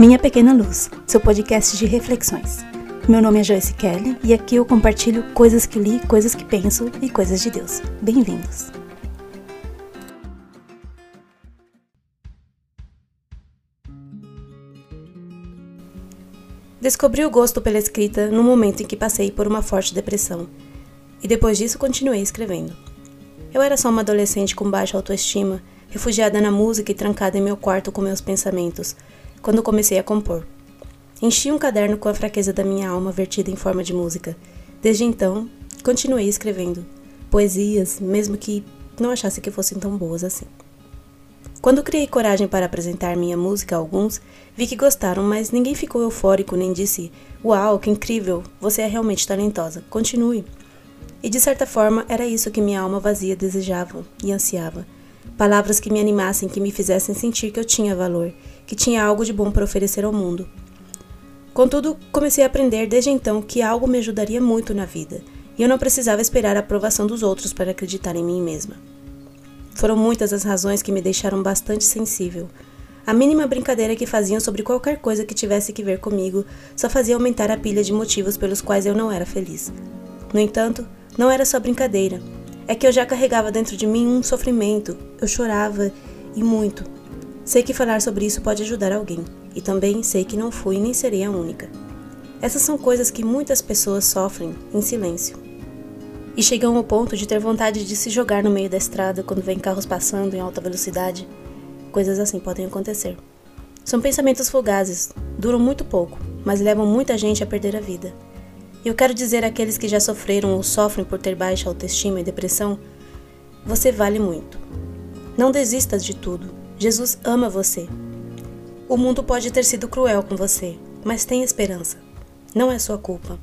Minha Pequena Luz, seu podcast de reflexões. Meu nome é Joyce Kelly e aqui eu compartilho coisas que li, coisas que penso e coisas de Deus. Bem-vindos! Descobri o gosto pela escrita no momento em que passei por uma forte depressão, e depois disso continuei escrevendo. Eu era só uma adolescente com baixa autoestima, refugiada na música e trancada em meu quarto com meus pensamentos, quando comecei a compor. Enchi um caderno com a fraqueza da minha alma vertida em forma de música. Desde então, continuei escrevendo poesias, mesmo que não achasse que fossem tão boas assim. Quando criei coragem para apresentar minha música a alguns, vi que gostaram, mas ninguém ficou eufórico nem disse: Uau, que incrível, você é realmente talentosa, continue. E de certa forma era isso que minha alma vazia desejava e ansiava. Palavras que me animassem, que me fizessem sentir que eu tinha valor, que tinha algo de bom para oferecer ao mundo. Contudo, comecei a aprender desde então que algo me ajudaria muito na vida, e eu não precisava esperar a aprovação dos outros para acreditar em mim mesma. Foram muitas as razões que me deixaram bastante sensível. A mínima brincadeira que faziam sobre qualquer coisa que tivesse que ver comigo só fazia aumentar a pilha de motivos pelos quais eu não era feliz. No entanto, não era só brincadeira. É que eu já carregava dentro de mim um sofrimento. Eu chorava e muito. Sei que falar sobre isso pode ajudar alguém, e também sei que não fui nem serei a única. Essas são coisas que muitas pessoas sofrem em silêncio. E chegam ao ponto de ter vontade de se jogar no meio da estrada quando vem carros passando em alta velocidade. Coisas assim podem acontecer. São pensamentos fugazes, duram muito pouco, mas levam muita gente a perder a vida. E eu quero dizer àqueles que já sofreram ou sofrem por ter baixa autoestima e depressão: você vale muito. Não desistas de tudo. Jesus ama você. O mundo pode ter sido cruel com você, mas tenha esperança. Não é sua culpa.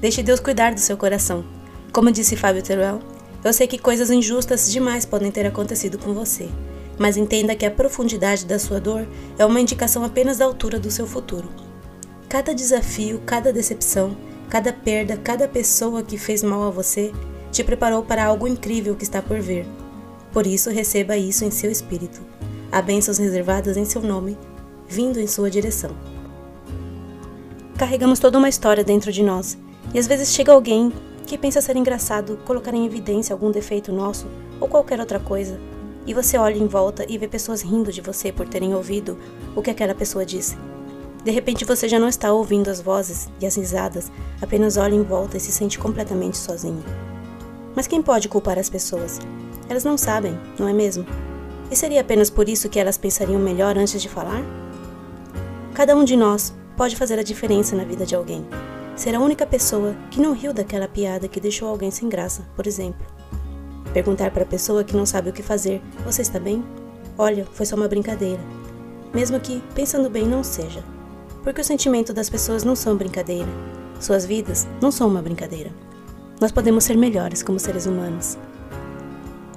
Deixe Deus cuidar do seu coração. Como disse Fábio Teruel, eu sei que coisas injustas demais podem ter acontecido com você, mas entenda que a profundidade da sua dor é uma indicação apenas da altura do seu futuro. Cada desafio, cada decepção, cada perda, cada pessoa que fez mal a você te preparou para algo incrível que está por vir. Por isso, receba isso em seu espírito Há bênçãos reservadas em seu nome, vindo em sua direção. Carregamos toda uma história dentro de nós, e às vezes chega alguém que pensa ser engraçado colocar em evidência algum defeito nosso ou qualquer outra coisa, e você olha em volta e vê pessoas rindo de você por terem ouvido o que aquela pessoa disse. De repente você já não está ouvindo as vozes e as risadas, apenas olha em volta e se sente completamente sozinho. Mas quem pode culpar as pessoas? Elas não sabem, não é mesmo? E seria apenas por isso que elas pensariam melhor antes de falar? Cada um de nós pode fazer a diferença na vida de alguém. Ser a única pessoa que não riu daquela piada que deixou alguém sem graça, por exemplo. Perguntar para a pessoa que não sabe o que fazer: Você está bem? Olha, foi só uma brincadeira. Mesmo que, pensando bem, não seja. Porque o sentimento das pessoas não são brincadeira. Suas vidas não são uma brincadeira. Nós podemos ser melhores como seres humanos.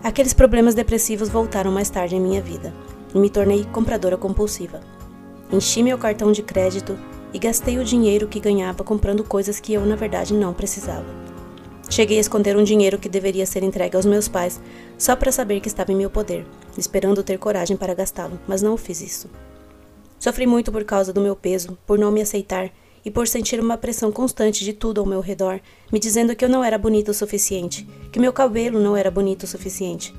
Aqueles problemas depressivos voltaram mais tarde em minha vida e me tornei compradora compulsiva. Enchi meu cartão de crédito e gastei o dinheiro que ganhava comprando coisas que eu, na verdade, não precisava. Cheguei a esconder um dinheiro que deveria ser entregue aos meus pais só para saber que estava em meu poder, esperando ter coragem para gastá-lo, mas não fiz isso. Sofri muito por causa do meu peso, por não me aceitar e por sentir uma pressão constante de tudo ao meu redor, me dizendo que eu não era bonita o suficiente, que meu cabelo não era bonito o suficiente.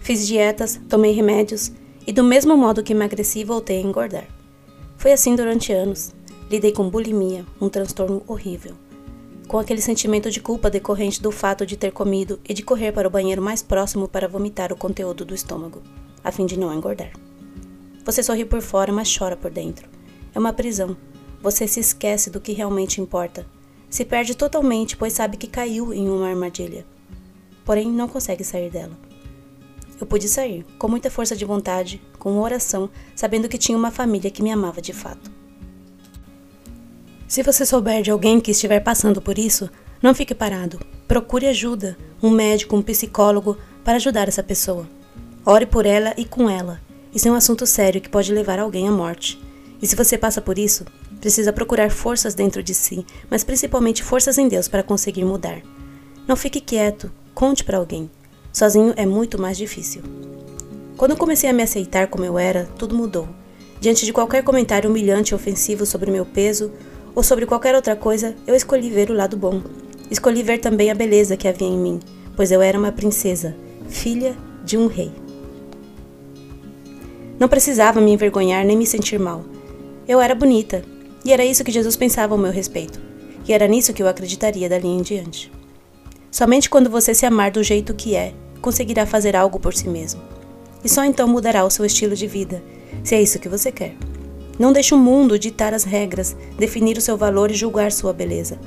Fiz dietas, tomei remédios e, do mesmo modo que emagreci, voltei a engordar. Foi assim durante anos. Lidei com bulimia, um transtorno horrível. Com aquele sentimento de culpa decorrente do fato de ter comido e de correr para o banheiro mais próximo para vomitar o conteúdo do estômago, a fim de não engordar. Você sorri por fora, mas chora por dentro. É uma prisão, você se esquece do que realmente importa. Se perde totalmente, pois sabe que caiu em uma armadilha. Porém, não consegue sair dela. Eu pude sair, com muita força de vontade, com oração, sabendo que tinha uma família que me amava de fato. Se você souber de alguém que estiver passando por isso, não fique parado. Procure ajuda, um médico, um psicólogo, para ajudar essa pessoa. Ore por ela e com ela. Isso é um assunto sério que pode levar alguém à morte. E se você passa por isso, Precisa procurar forças dentro de si, mas principalmente forças em Deus para conseguir mudar. Não fique quieto, conte para alguém. Sozinho é muito mais difícil. Quando comecei a me aceitar como eu era, tudo mudou. Diante de qualquer comentário humilhante e ofensivo sobre meu peso ou sobre qualquer outra coisa, eu escolhi ver o lado bom. Escolhi ver também a beleza que havia em mim, pois eu era uma princesa, filha de um rei. Não precisava me envergonhar nem me sentir mal. Eu era bonita, e era isso que Jesus pensava ao meu respeito, e era nisso que eu acreditaria dali em diante. Somente quando você se amar do jeito que é, conseguirá fazer algo por si mesmo. E só então mudará o seu estilo de vida, se é isso que você quer. Não deixe o mundo ditar as regras, definir o seu valor e julgar sua beleza.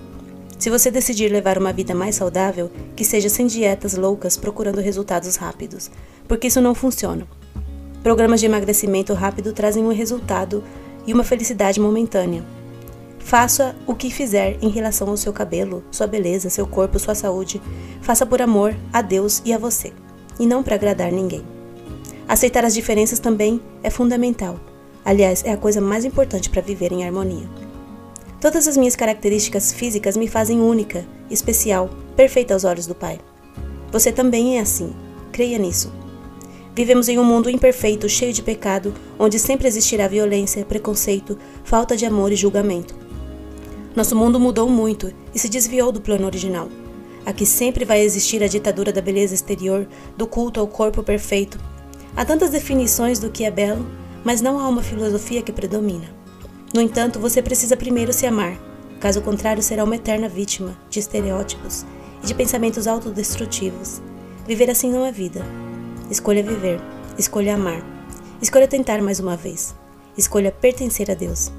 Se você decidir levar uma vida mais saudável, que seja sem dietas loucas procurando resultados rápidos, porque isso não funciona. Programas de emagrecimento rápido trazem um resultado e uma felicidade momentânea. Faça o que fizer em relação ao seu cabelo, sua beleza, seu corpo, sua saúde. Faça por amor a Deus e a você, e não para agradar ninguém. Aceitar as diferenças também é fundamental. Aliás, é a coisa mais importante para viver em harmonia. Todas as minhas características físicas me fazem única, especial, perfeita aos olhos do Pai. Você também é assim. Creia nisso. Vivemos em um mundo imperfeito, cheio de pecado, onde sempre existirá violência, preconceito, falta de amor e julgamento. Nosso mundo mudou muito e se desviou do plano original. Aqui sempre vai existir a ditadura da beleza exterior, do culto ao corpo perfeito. Há tantas definições do que é belo, mas não há uma filosofia que predomina. No entanto, você precisa primeiro se amar, caso contrário, será uma eterna vítima de estereótipos e de pensamentos autodestrutivos. Viver assim não é vida. Escolha viver, escolha amar, escolha tentar mais uma vez, escolha pertencer a Deus.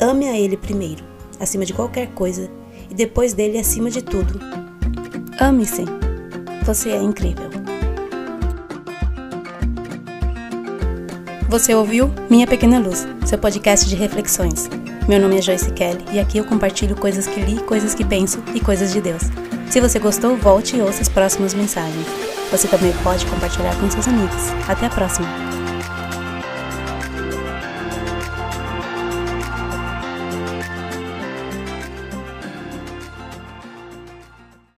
Ame a Ele primeiro, acima de qualquer coisa, e depois dele acima de tudo. Ame-se. Você é incrível. Você ouviu Minha Pequena Luz, seu podcast de reflexões. Meu nome é Joyce Kelly e aqui eu compartilho coisas que li, coisas que penso e coisas de Deus. Se você gostou, volte e ouça as próximas mensagens. Você também pode compartilhar com seus amigos. Até a próxima!